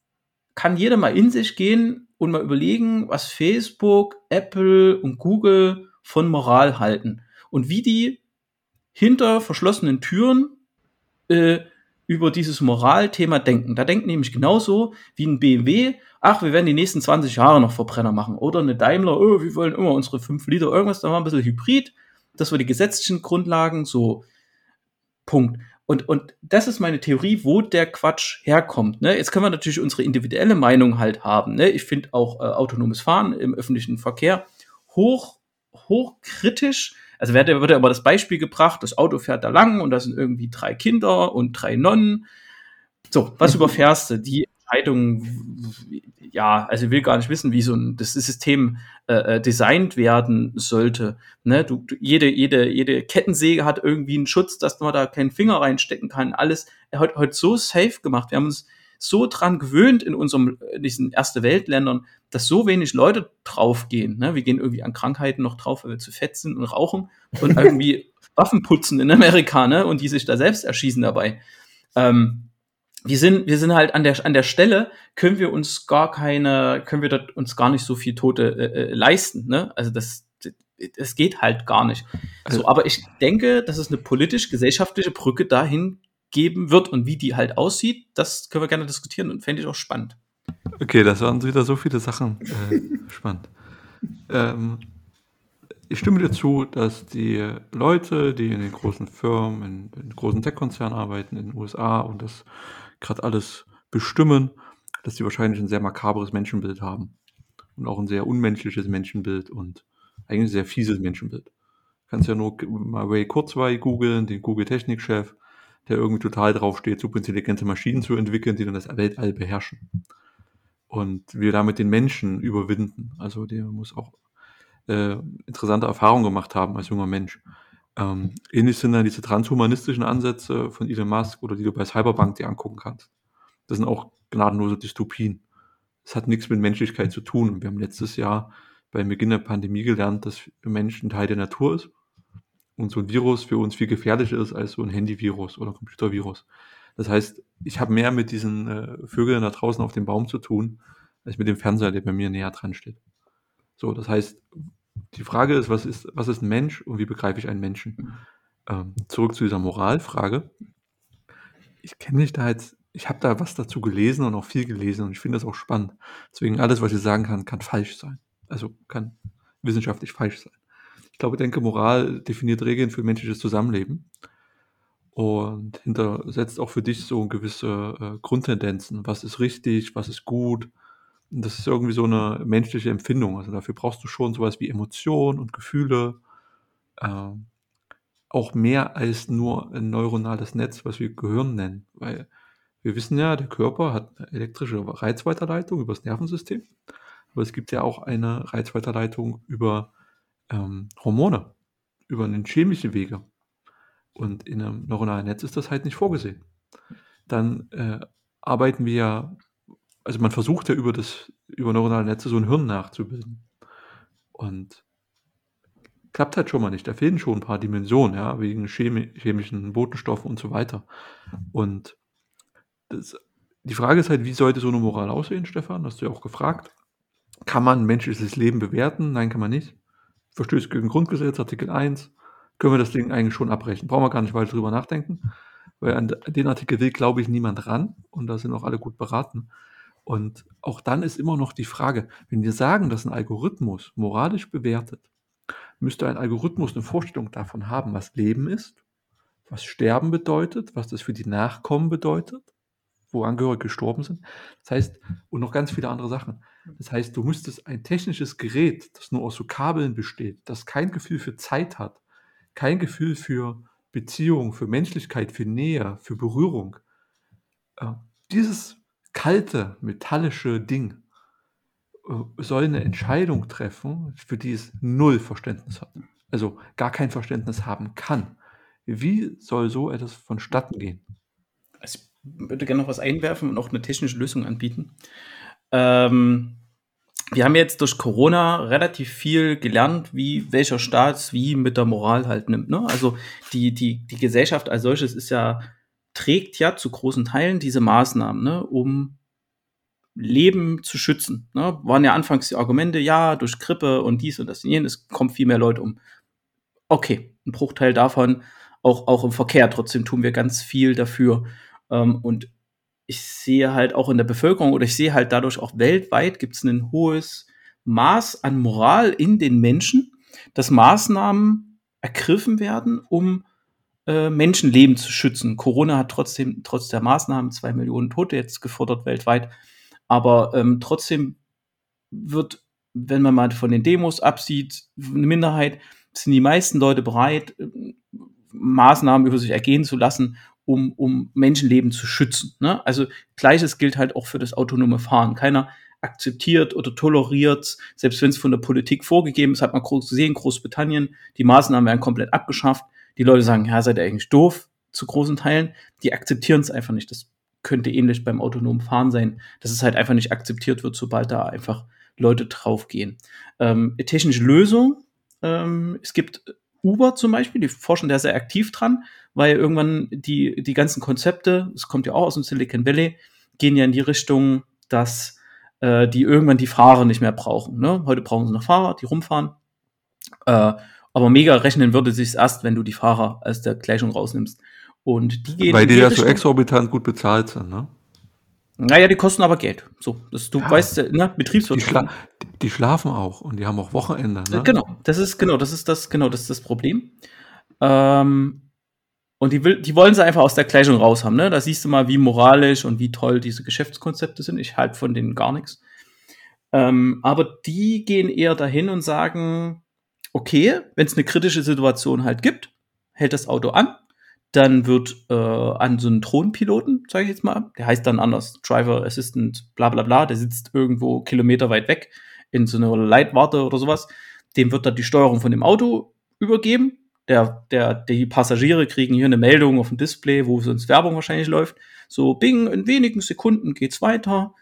kann jeder mal in sich gehen und mal überlegen, was Facebook, Apple und Google von Moral halten und wie die hinter verschlossenen Türen äh, über dieses Moralthema denken. Da denken nämlich genauso wie ein BMW, ach, wir werden die nächsten 20 Jahre noch Verbrenner machen. Oder eine Daimler, oh, wir wollen immer unsere 5 Liter, irgendwas, da war ein bisschen Hybrid. Das war die gesetzlichen Grundlagen, so Punkt. Und, und das ist meine Theorie, wo der Quatsch herkommt. Ne? Jetzt können wir natürlich unsere individuelle Meinung halt haben. Ne? Ich finde auch äh, autonomes Fahren im öffentlichen Verkehr hoch, hochkritisch. Also wird ja immer das Beispiel gebracht, das Auto fährt da lang und da sind irgendwie drei Kinder und drei Nonnen. So, was überfährst du? Die Entscheidung, ja, also ich will gar nicht wissen, wie so ein das System äh, äh, designt werden sollte. Ne? Du, du, jede, jede, jede Kettensäge hat irgendwie einen Schutz, dass man da keinen Finger reinstecken kann. Alles heute heute so safe gemacht. Wir haben uns so dran gewöhnt in unserem in diesen erste Weltländern, dass so wenig Leute draufgehen. Ne? Wir gehen irgendwie an Krankheiten noch drauf, weil wir zu fett sind und rauchen und irgendwie Waffen putzen in Amerika, ne? Und die sich da selbst erschießen dabei. Ähm, wir sind, wir sind halt an der, an der Stelle, können wir uns gar keine, können wir dort uns gar nicht so viel Tote äh, äh leisten. Ne? Also das, es geht halt gar nicht. So, aber ich denke, dass es eine politisch-gesellschaftliche Brücke dahin geben wird und wie die halt aussieht, das können wir gerne diskutieren und fände ich auch spannend. Okay, das waren wieder so viele Sachen äh, spannend. Ähm, ich stimme dir zu, dass die Leute, die in den großen Firmen, in, in großen Tech-Konzernen arbeiten, in den USA und das gerade alles bestimmen, dass die wahrscheinlich ein sehr makabres Menschenbild haben. Und auch ein sehr unmenschliches Menschenbild und eigentlich ein sehr fieses Menschenbild. Du kannst ja nur mal Ray Kurzweil googeln, den Google-Technikchef, der irgendwie total drauf steht, superintelligente Maschinen zu entwickeln, die dann das Weltall beherrschen. Und wir damit den Menschen überwinden. Also der muss auch äh, interessante Erfahrungen gemacht haben als junger Mensch. Ähm, ähnlich sind dann diese transhumanistischen Ansätze von Elon Musk oder die du bei Cyberbank dir angucken kannst. Das sind auch gnadenlose Dystopien. Das hat nichts mit Menschlichkeit zu tun. Wir haben letztes Jahr beim Beginn der Pandemie gelernt, dass Mensch ein Teil der Natur ist und so ein Virus für uns viel gefährlicher ist als so ein Handyvirus oder Computervirus. Das heißt, ich habe mehr mit diesen äh, Vögeln da draußen auf dem Baum zu tun, als mit dem Fernseher, der bei mir näher dran steht. So, das heißt, die Frage ist, was ist, was ist ein Mensch und wie begreife ich einen Menschen? Ähm, zurück zu dieser Moralfrage. Ich kenne mich da jetzt, ich habe da was dazu gelesen und auch viel gelesen und ich finde das auch spannend. Deswegen alles, was ich sagen kann, kann falsch sein. Also kann wissenschaftlich falsch sein. Ich glaube, denke, Moral definiert Regeln für menschliches Zusammenleben und hintersetzt auch für dich so gewisse äh, Grundtendenzen. Was ist richtig, was ist gut, das ist irgendwie so eine menschliche Empfindung. Also dafür brauchst du schon sowas wie Emotionen und Gefühle. Ähm, auch mehr als nur ein neuronales Netz, was wir Gehirn nennen. Weil wir wissen ja, der Körper hat eine elektrische Reizweiterleitung über das Nervensystem. Aber es gibt ja auch eine Reizweiterleitung über ähm, Hormone, über einen chemische Wege. Und in einem neuronalen Netz ist das halt nicht vorgesehen. Dann äh, arbeiten wir ja also man versucht ja über das, über neuronale Netze so ein Hirn nachzubilden. Und klappt halt schon mal nicht. Da fehlen schon ein paar Dimensionen, ja, wegen chemi chemischen Botenstoffen und so weiter. Und das, die Frage ist halt, wie sollte so eine Moral aussehen, Stefan? Hast du ja auch gefragt. Kann man menschliches Leben bewerten? Nein, kann man nicht. Verstößt gegen Grundgesetz, Artikel 1. Können wir das Ding eigentlich schon abbrechen. Brauchen wir gar nicht weiter drüber nachdenken. Weil an den Artikel will, glaube ich, niemand ran. Und da sind auch alle gut beraten. Und auch dann ist immer noch die Frage, wenn wir sagen, dass ein Algorithmus moralisch bewertet, müsste ein Algorithmus eine Vorstellung davon haben, was Leben ist, was Sterben bedeutet, was das für die Nachkommen bedeutet, wo Angehörige gestorben sind. Das heißt, und noch ganz viele andere Sachen. Das heißt, du müsstest ein technisches Gerät, das nur aus so Kabeln besteht, das kein Gefühl für Zeit hat, kein Gefühl für Beziehung, für Menschlichkeit, für Nähe, für Berührung. Äh, dieses kalte, metallische Ding äh, soll eine Entscheidung treffen, für die es null Verständnis hat. Also gar kein Verständnis haben kann. Wie soll so etwas vonstatten gehen? Ich würde gerne noch was einwerfen und auch eine technische Lösung anbieten. Ähm, wir haben jetzt durch Corona relativ viel gelernt, wie welcher Staat wie mit der Moral halt nimmt. Ne? Also die, die, die Gesellschaft als solches ist ja trägt ja zu großen Teilen diese Maßnahmen, ne, um Leben zu schützen. Ne? Waren ja anfangs die Argumente, ja, durch Grippe und dies und das und jenes kommen viel mehr Leute um. Okay, ein Bruchteil davon auch, auch im Verkehr. Trotzdem tun wir ganz viel dafür. Ähm, und ich sehe halt auch in der Bevölkerung oder ich sehe halt dadurch auch weltweit gibt es ein hohes Maß an Moral in den Menschen, dass Maßnahmen ergriffen werden, um äh, Menschenleben zu schützen. Corona hat trotzdem, trotz der Maßnahmen, zwei Millionen Tote jetzt gefordert weltweit. Aber ähm, trotzdem wird, wenn man mal von den Demos absieht, eine Minderheit, sind die meisten Leute bereit, äh, Maßnahmen über sich ergehen zu lassen, um, um Menschenleben zu schützen. Ne? Also gleiches gilt halt auch für das autonome Fahren. Keiner akzeptiert oder toleriert, selbst wenn es von der Politik vorgegeben ist, hat man gesehen, Großbritannien, die Maßnahmen werden komplett abgeschafft. Die Leute sagen, ja, seid ihr eigentlich doof zu großen Teilen. Die akzeptieren es einfach nicht. Das könnte ähnlich beim autonomen Fahren sein, dass es halt einfach nicht akzeptiert wird, sobald da einfach Leute draufgehen. Ähm, technische Lösung. Ähm, es gibt Uber zum Beispiel, die forschen da sehr aktiv dran, weil irgendwann die, die ganzen Konzepte, es kommt ja auch aus dem Silicon Valley, gehen ja in die Richtung, dass äh, die irgendwann die Fahrer nicht mehr brauchen. Ne? Heute brauchen sie noch Fahrer, die rumfahren. Äh, aber mega rechnen würde sich erst, wenn du die Fahrer aus der Gleichung rausnimmst. Und die gehen Weil die ja so exorbitant gut bezahlt sind, ne? Naja, die kosten aber Geld. So, das, du ja, weißt, ne, Betriebswirtschaft. Die, schla die, schlafen auch und die haben auch Wochenende. Ne? Genau, das ist genau, das ist das, genau, das ist das Problem. Ähm, und die, will, die wollen sie einfach aus der Gleichung raus haben. Ne? Da siehst du mal, wie moralisch und wie toll diese Geschäftskonzepte sind. Ich halte von denen gar nichts. Ähm, aber die gehen eher dahin und sagen, okay, wenn es eine kritische Situation halt gibt, hält das Auto an, dann wird äh, an so einen Drohnenpiloten, sage ich jetzt mal, der heißt dann anders, Driver Assistant, bla bla bla, der sitzt irgendwo Kilometer weit weg in so einer Leitwarte oder sowas, dem wird dann die Steuerung von dem Auto übergeben. Der, der, die Passagiere kriegen hier eine Meldung auf dem Display, wo sonst Werbung wahrscheinlich läuft. So, bing, in wenigen Sekunden geht's weiter.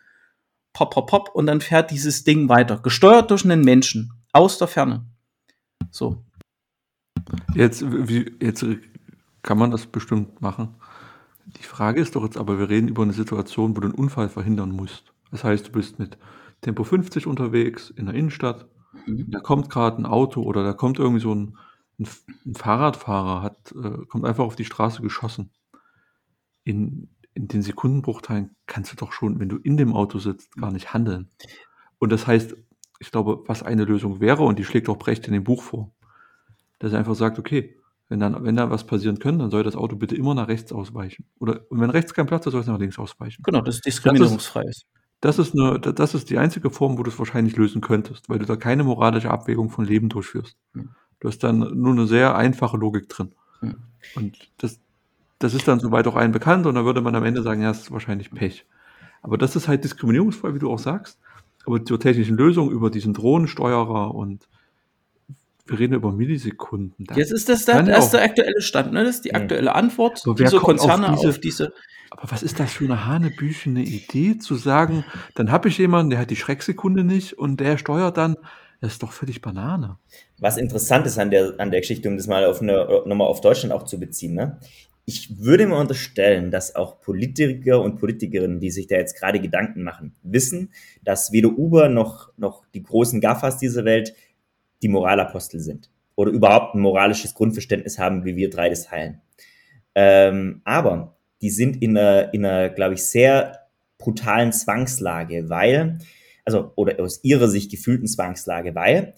Pop, pop, pop. Und dann fährt dieses Ding weiter. Gesteuert durch einen Menschen. Aus der Ferne. So. Jetzt, wie, jetzt kann man das bestimmt machen. Die Frage ist doch jetzt aber, wir reden über eine Situation, wo du einen Unfall verhindern musst. Das heißt, du bist mit Tempo 50 unterwegs in der Innenstadt, mhm. da kommt gerade ein Auto oder da kommt irgendwie so ein, ein, ein Fahrradfahrer, hat, äh, kommt einfach auf die Straße geschossen. In, in den Sekundenbruchteilen kannst du doch schon, wenn du in dem Auto sitzt, gar nicht handeln. Und das heißt, ich glaube, was eine Lösung wäre, und die schlägt auch Brecht in dem Buch vor, dass er einfach sagt, okay, wenn dann, wenn da was passieren könnte, dann soll das Auto bitte immer nach rechts ausweichen. Oder und wenn rechts kein Platz ist, soll es nach links ausweichen. Genau, das ist diskriminierungsfrei ist. Das ist, eine, das ist die einzige Form, wo du es wahrscheinlich lösen könntest, weil du da keine moralische Abwägung von Leben durchführst. Hm. Du hast dann nur eine sehr einfache Logik drin. Hm. Und das, das ist dann soweit auch allen bekannt und dann würde man am Ende sagen, ja, das ist wahrscheinlich Pech. Aber das ist halt diskriminierungsfrei, wie du auch sagst. Aber zur technischen Lösung über diesen Drohnensteuerer und wir reden über Millisekunden. Jetzt ist das der erste aktuelle Stand, ne? Das ist die aktuelle Antwort so, dieser Konzerne auf diese, auf diese, Aber was ist das für eine hanebüchene Idee, zu sagen, dann habe ich jemanden, der hat die Schrecksekunde nicht und der steuert dann. Das ist doch völlig Banane. Was interessant ist an der, an der Geschichte, um das mal auf eine, nochmal auf Deutschland auch zu beziehen, ne? Ich würde mir unterstellen, dass auch Politiker und Politikerinnen, die sich da jetzt gerade Gedanken machen, wissen, dass weder Uber noch, noch die großen GAFAs dieser Welt die Moralapostel sind oder überhaupt ein moralisches Grundverständnis haben, wie wir drei das teilen. Ähm, aber die sind in einer, in einer glaube ich, sehr brutalen Zwangslage, weil, also, oder aus ihrer Sicht gefühlten Zwangslage, weil,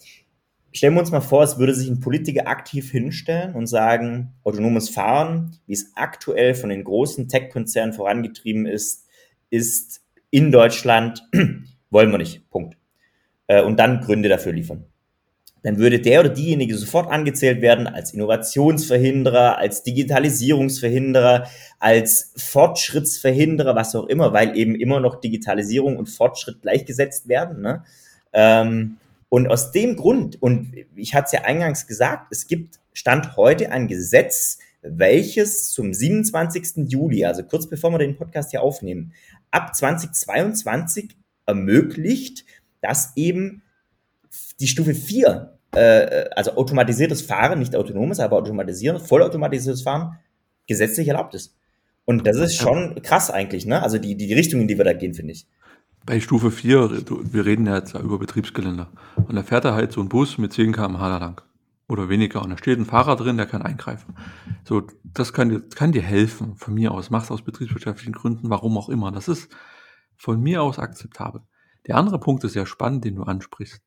stellen wir uns mal vor, es würde sich ein Politiker aktiv hinstellen und sagen, autonomes Fahren, wie es aktuell von den großen Tech-Konzernen vorangetrieben ist, ist in Deutschland, wollen wir nicht, Punkt. Äh, und dann Gründe dafür liefern dann würde der oder diejenige sofort angezählt werden als Innovationsverhinderer, als Digitalisierungsverhinderer, als Fortschrittsverhinderer, was auch immer, weil eben immer noch Digitalisierung und Fortschritt gleichgesetzt werden. Ne? Ähm, und aus dem Grund, und ich hatte es ja eingangs gesagt, es gibt Stand heute ein Gesetz, welches zum 27. Juli, also kurz bevor wir den Podcast hier aufnehmen, ab 2022 ermöglicht, dass eben die Stufe 4, äh, also automatisiertes Fahren, nicht autonomes, aber automatisiertes, vollautomatisiertes Fahren, gesetzlich erlaubt ist. Und das ist schon krass eigentlich, ne? Also die, die Richtung, in die wir da gehen, finde ich. Bei Stufe 4, wir reden ja jetzt über Betriebsgelände. Und da fährt er halt so ein Bus mit 10 km/h da lang. Oder weniger. Und da steht ein Fahrer drin, der kann eingreifen. So, das kann dir, kann dir helfen, von mir aus. Mach's aus betriebswirtschaftlichen Gründen, warum auch immer. Das ist von mir aus akzeptabel. Der andere Punkt ist sehr spannend, den du ansprichst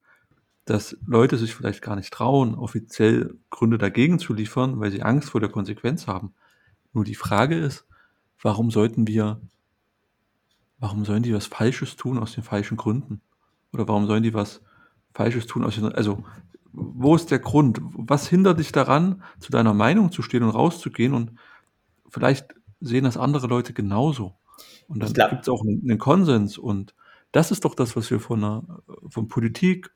dass Leute sich vielleicht gar nicht trauen, offiziell Gründe dagegen zu liefern, weil sie Angst vor der Konsequenz haben. Nur die Frage ist, warum sollten wir, warum sollen die was Falsches tun aus den falschen Gründen? Oder warum sollen die was Falsches tun aus den, also, wo ist der Grund? Was hindert dich daran, zu deiner Meinung zu stehen und rauszugehen und vielleicht sehen das andere Leute genauso? Und dann gibt es auch einen, einen Konsens und das ist doch das, was wir von, einer, von Politik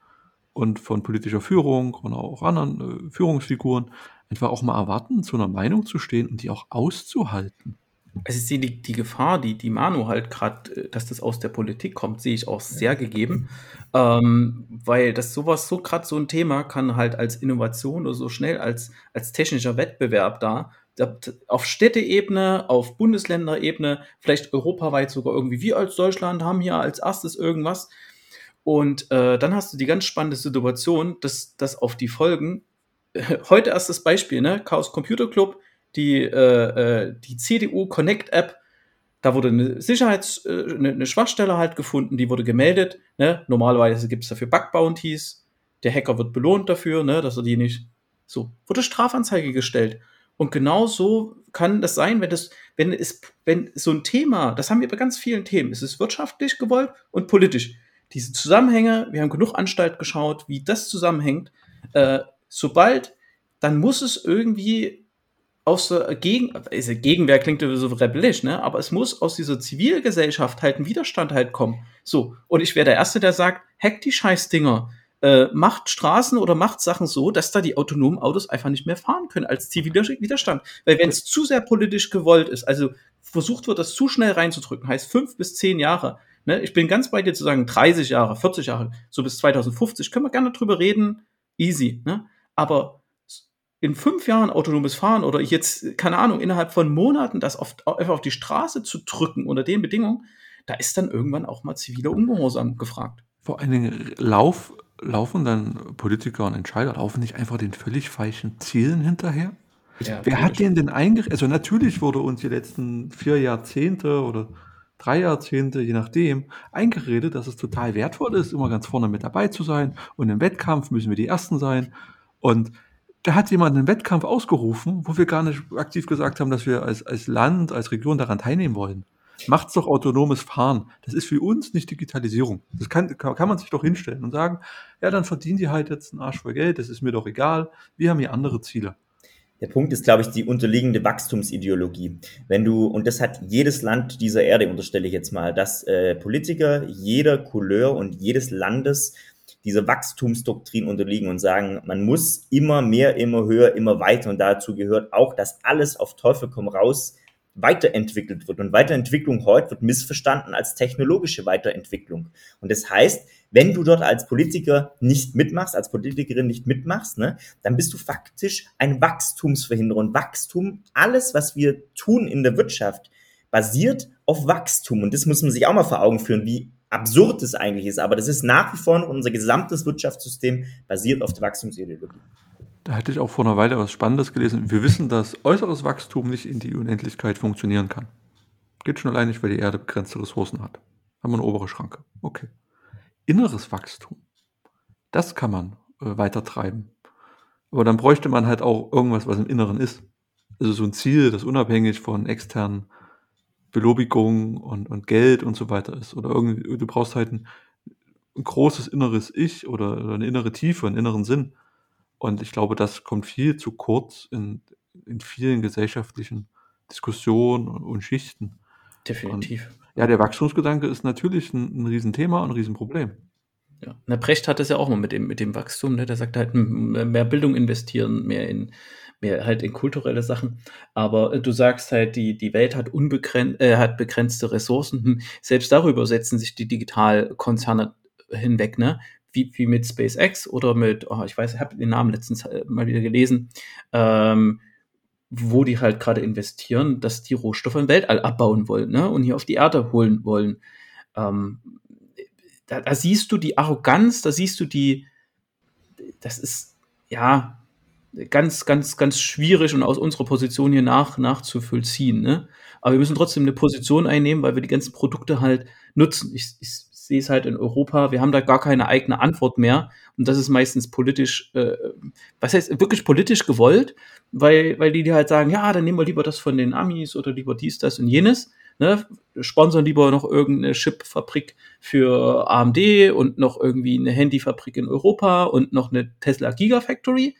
und von politischer Führung und auch anderen äh, Führungsfiguren einfach auch mal erwarten, zu einer Meinung zu stehen und die auch auszuhalten. Also ich sehe die, die Gefahr, die, die Manu halt gerade, äh, dass das aus der Politik kommt, sehe ich auch sehr gegeben. Ähm, weil das sowas, so gerade so ein Thema kann halt als Innovation oder so schnell als, als technischer Wettbewerb da, da auf Städteebene, auf Bundesländerebene, vielleicht europaweit sogar irgendwie, wir als Deutschland haben hier als erstes irgendwas Und äh, dann hast du die ganz spannende Situation, dass, dass auf die Folgen, äh, heute erst das Beispiel, ne? Chaos Computer Club, die, äh, äh die CDU Connect App, da wurde eine Sicherheits-, äh, eine, eine Schwachstelle halt gefunden, die wurde gemeldet. Ne? Normalerweise gibt es dafür Bug-Bounties. Der Hacker wird belohnt dafür, ne? dass er die nicht. So, wurde Strafanzeige gestellt. Und genau so kann das sein, wenn das, wenn es, wenn so ein Thema, das haben wir bei ganz vielen Themen, es ist wirtschaftlich gewollt und politisch. Diese Zusammenhänge, wir haben genug Anstalt geschaut, wie das zusammenhängt. Äh, sobald, dann muss es irgendwie aus der Gegen also Gegenwehr klingt so rebellisch, ne? Aber es muss aus dieser Zivilgesellschaft halt ein Widerstand halt kommen. So, und ich wäre der Erste, der sagt, hack die Scheißdinger, äh, macht Straßen oder macht Sachen so, dass da die autonomen Autos einfach nicht mehr fahren können als ziviler Widerstand. Weil wenn es zu sehr politisch gewollt ist, also versucht wird, das zu schnell reinzudrücken, heißt fünf bis zehn Jahre. Ne? Ich bin ganz bei dir zu sagen, 30 Jahre, 40 Jahre, so bis 2050, können wir gerne drüber reden, easy. Ne? Aber in fünf Jahren autonomes Fahren oder jetzt, keine Ahnung, innerhalb von Monaten das auf, einfach auf die Straße zu drücken unter den Bedingungen, da ist dann irgendwann auch mal ziviler Ungehorsam gefragt. Vor allen Dingen lauf, laufen dann Politiker und Entscheider, laufen nicht einfach den völlig falschen Zielen hinterher? Ja, Wer hat den denn eingerichtet? Also natürlich wurde uns die letzten vier Jahrzehnte oder drei Jahrzehnte, je nachdem, eingeredet, dass es total wertvoll ist, immer ganz vorne mit dabei zu sein. Und im Wettkampf müssen wir die Ersten sein. Und da hat jemand einen Wettkampf ausgerufen, wo wir gar nicht aktiv gesagt haben, dass wir als, als Land, als Region daran teilnehmen wollen. Macht's doch autonomes Fahren. Das ist für uns nicht Digitalisierung. Das kann, kann man sich doch hinstellen und sagen, ja, dann verdienen die halt jetzt einen Arsch voll Geld, das ist mir doch egal. Wir haben hier andere Ziele. Der Punkt ist, glaube ich, die unterliegende Wachstumsideologie. Wenn du, und das hat jedes Land dieser Erde, unterstelle ich jetzt mal, dass äh, Politiker jeder Couleur und jedes Landes dieser Wachstumsdoktrin unterliegen und sagen, man muss immer mehr, immer höher, immer weiter. Und dazu gehört auch, dass alles auf Teufel komm raus weiterentwickelt wird. Und Weiterentwicklung heute wird missverstanden als technologische Weiterentwicklung. Und das heißt, wenn du dort als Politiker nicht mitmachst, als Politikerin nicht mitmachst, ne, dann bist du faktisch ein Wachstumsverhinderer. Und Wachstum, alles, was wir tun in der Wirtschaft, basiert auf Wachstum. Und das muss man sich auch mal vor Augen führen, wie absurd es eigentlich ist, aber das ist nach wie vor unser gesamtes Wirtschaftssystem basiert auf der Wachstumsideologie. Da hätte ich auch vor einer Weile was Spannendes gelesen. Wir wissen, dass äußeres Wachstum nicht in die Unendlichkeit funktionieren kann. Geht schon allein nicht, weil die Erde begrenzte Ressourcen hat. Haben wir eine obere Schranke. Okay. Inneres Wachstum, das kann man äh, weiter treiben. Aber dann bräuchte man halt auch irgendwas, was im Inneren ist. Also so ein Ziel, das unabhängig von externen Belobigung und, und Geld und so weiter ist. Oder irgendwie, du brauchst halt ein, ein großes inneres Ich oder, oder, eine innere Tiefe, einen inneren Sinn. Und ich glaube, das kommt viel zu kurz in, in vielen gesellschaftlichen Diskussionen und, Schichten. Definitiv. Und, ja, der Wachstumsgedanke ist natürlich ein, ein Riesenthema und ein Riesenproblem. Ja. Na, Brecht hat das ja auch mal mit dem, mit dem Wachstum, ne? der sagt halt, mehr Bildung investieren, mehr in mehr halt in kulturelle Sachen. Aber äh, du sagst halt, die, die Welt hat, unbegrenzt, äh, hat begrenzte Ressourcen. Hm. Selbst darüber setzen sich die Digitalkonzerne hinweg, ne? Wie, wie mit SpaceX oder mit, oh, ich weiß, ich habe den Namen letztens äh, mal wieder gelesen, ähm, wo die halt gerade investieren, dass die Rohstoffe im Weltall abbauen wollen ne? und hier auf die Erde holen wollen. Ähm, da, da siehst du die Arroganz, da siehst du die, das ist, ja, ganz, ganz, ganz schwierig und aus unserer Position hier nach, nachzuvollziehen. Ne? Aber wir müssen trotzdem eine Position einnehmen, weil wir die ganzen Produkte halt nutzen. Ich, ich sehe es halt in Europa, wir haben da gar keine eigene Antwort mehr. Und das ist meistens politisch, äh, was heißt wirklich politisch gewollt, weil, weil die, die halt sagen, ja, dann nehmen wir lieber das von den Amis oder lieber dies, das und jenes. Ne, sponsern lieber noch irgendeine Chipfabrik für AMD und noch irgendwie eine Handyfabrik in Europa und noch eine Tesla Gigafactory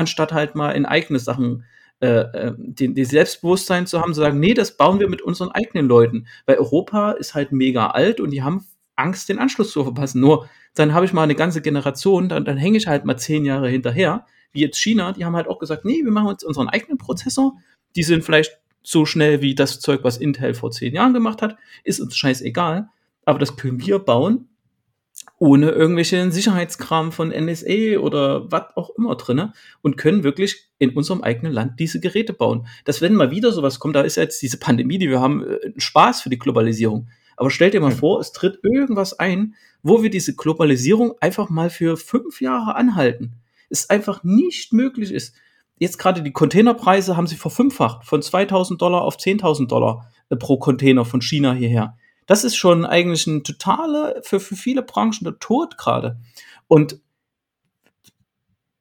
anstatt halt mal in eigene Sachen äh, äh, die, die Selbstbewusstsein zu haben, zu sagen, nee, das bauen wir mit unseren eigenen Leuten. Weil Europa ist halt mega alt und die haben Angst, den Anschluss zu verpassen. Nur dann habe ich mal eine ganze Generation, dann, dann hänge ich halt mal zehn Jahre hinterher. Wie jetzt China, die haben halt auch gesagt, nee, wir machen uns unseren eigenen Prozessor. Die sind vielleicht so schnell wie das Zeug, was Intel vor zehn Jahren gemacht hat, ist uns scheißegal. Aber das können wir bauen ohne irgendwelchen Sicherheitskram von NSA oder was auch immer drinne und können wirklich in unserem eigenen Land diese Geräte bauen. Dass wenn mal wieder sowas kommt, da ist jetzt diese Pandemie, die wir haben, äh, ein Spaß für die Globalisierung. Aber stell dir mal vor, es tritt irgendwas ein, wo wir diese Globalisierung einfach mal für fünf Jahre anhalten. Es einfach nicht möglich ist. Jetzt gerade die Containerpreise haben sie verfünffacht, von 2000 Dollar auf 10.000 Dollar äh, pro Container von China hierher. Das ist schon eigentlich ein totaler, für, für viele Branchen der Tod gerade. Und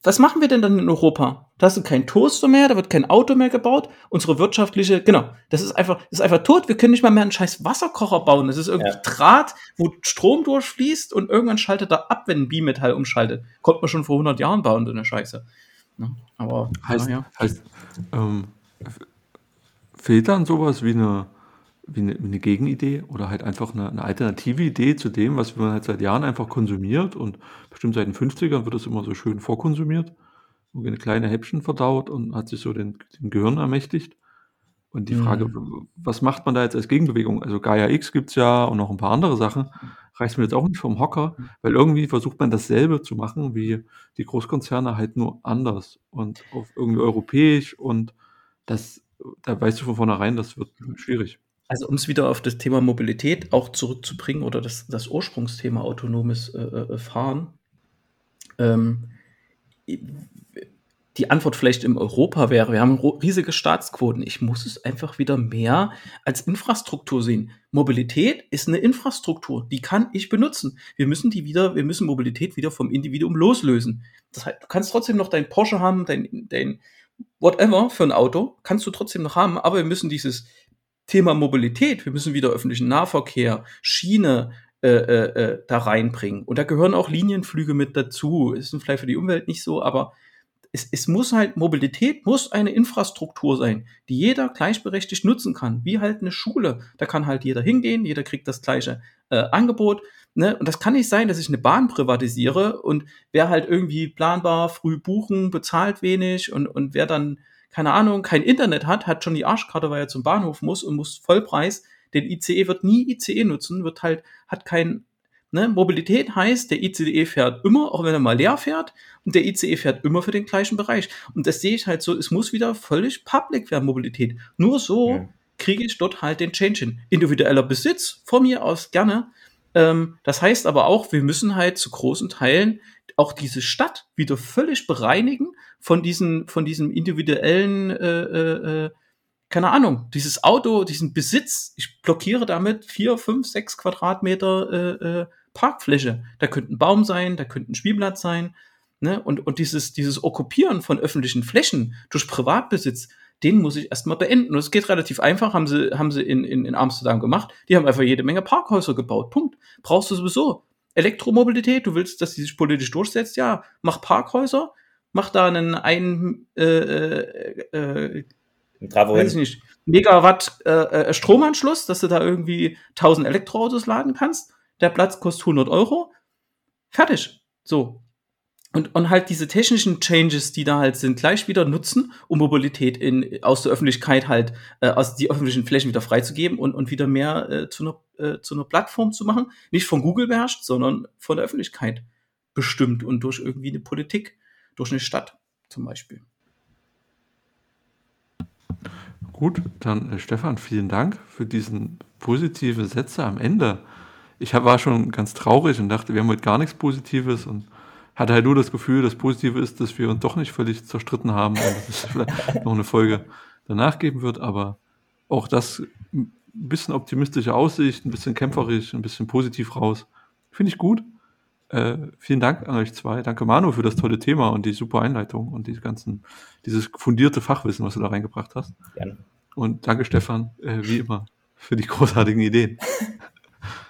was machen wir denn dann in Europa? Da ist kein Toaster mehr, da wird kein Auto mehr gebaut. Unsere wirtschaftliche, genau, das ist einfach, das ist einfach tot. Wir können nicht mal mehr einen scheiß Wasserkocher bauen. Das ist irgendwie ja. Draht, wo Strom durchfließt und irgendwann schaltet er ab, wenn ein Bimetall umschaltet. Konnte man schon vor 100 Jahren bauen, so eine Scheiße. Ja, aber, heißt, ja. heißt ähm, fehlt dann sowas wie eine, wie eine, wie eine Gegenidee oder halt einfach eine, eine, alternative Idee zu dem, was man halt seit Jahren einfach konsumiert und bestimmt seit den 50ern wird das immer so schön vorkonsumiert, wo eine kleine Häppchen verdaut und hat sich so den, den Gehirn ermächtigt. Und die Frage, mhm. was macht man da jetzt als Gegenbewegung? Also Gaia X gibt es ja und noch ein paar andere Sachen. Reißt mir jetzt auch nicht vom Hocker, weil irgendwie versucht man dasselbe zu machen wie die Großkonzerne halt nur anders und auf irgendwie europäisch und das, da weißt du von vornherein, das wird schwierig. Also um es wieder auf das Thema Mobilität auch zurückzubringen oder das, das Ursprungsthema autonomes äh, äh, Fahren. Ähm, die Antwort vielleicht in Europa wäre, wir haben riesige Staatsquoten. Ich muss es einfach wieder mehr als Infrastruktur sehen. Mobilität ist eine Infrastruktur, die kann ich benutzen. Wir müssen die wieder, wir müssen Mobilität wieder vom Individuum loslösen. Das heißt, du kannst trotzdem noch dein Porsche haben, dein, dein whatever für ein Auto, kannst du trotzdem noch haben, aber wir müssen dieses Thema Mobilität, wir müssen wieder öffentlichen Nahverkehr, Schiene äh, äh, äh, da reinbringen. Und da gehören auch Linienflüge mit dazu. Ist vielleicht für die Umwelt nicht so, aber es, es muss halt, Mobilität muss eine Infrastruktur sein, die jeder gleichberechtigt nutzen kann, wie halt eine Schule. Da kann halt jeder hingehen, jeder kriegt das gleiche äh, Angebot. Ne? Und das kann nicht sein, dass ich eine Bahn privatisiere und wer halt irgendwie planbar früh buchen, bezahlt wenig und, und wer dann keine Ahnung, kein Internet hat, hat schon die Arschkarte, weil er zum Bahnhof muss und muss Vollpreis. Den ICE wird nie ICE nutzen, wird halt, hat kein, ne, Mobilität heißt, der ICE fährt immer, auch wenn er mal leer fährt, und der ICE fährt immer für den gleichen Bereich. Und das sehe ich halt so, es muss wieder völlig public werden, Mobilität. Nur so ja. kriege ich dort halt den Change hin. Individueller Besitz, von mir aus gerne. Ähm, das heißt aber auch, wir müssen halt zu großen Teilen auch diese Stadt wieder völlig bereinigen von diesen, von diesem individuellen, äh, äh, äh, keine Ahnung, dieses Auto, diesen Besitz. Ich blockiere damit vier, fünf, sechs Quadratmeter äh, äh, Parkfläche. Da könnte ein Baum sein, da könnte ein Spielplatz sein. Ne? Und, und dieses, dieses Okkupieren von öffentlichen Flächen durch Privatbesitz, den muss ich erstmal beenden. Und es geht relativ einfach, haben sie, haben sie in, in, in Amsterdam gemacht. Die haben einfach jede Menge Parkhäuser gebaut. Punkt. Brauchst du sowieso. Elektromobilität, du willst, dass sie sich politisch durchsetzt, ja, mach Parkhäuser, mach da einen ein, äh, äh, äh weiß ich nicht, Megawatt äh, äh, Stromanschluss, dass du da irgendwie 1000 Elektroautos laden kannst. Der Platz kostet 100 Euro. Fertig. So und, und halt diese technischen Changes, die da halt sind, gleich wieder nutzen, um Mobilität in, aus der Öffentlichkeit halt, äh, aus die öffentlichen Flächen wieder freizugeben und, und wieder mehr äh, zu, einer, äh, zu einer Plattform zu machen. Nicht von Google beherrscht, sondern von der Öffentlichkeit bestimmt und durch irgendwie eine Politik, durch eine Stadt zum Beispiel. Gut, dann äh, Stefan, vielen Dank für diesen positive Sätze am Ende. Ich war schon ganz traurig und dachte, wir haben heute gar nichts Positives und hatte halt nur das Gefühl, das Positive ist, dass wir uns doch nicht völlig zerstritten haben und dass es vielleicht noch eine Folge danach geben wird, aber auch das ein bisschen optimistische Aussicht, ein bisschen kämpferisch, ein bisschen positiv raus. Finde ich gut. Äh, vielen Dank an euch zwei. Danke Manu für das tolle Thema und die super Einleitung und die ganzen, dieses fundierte Fachwissen, was du da reingebracht hast. Gerne. Und danke Stefan, äh, wie immer, für die großartigen Ideen.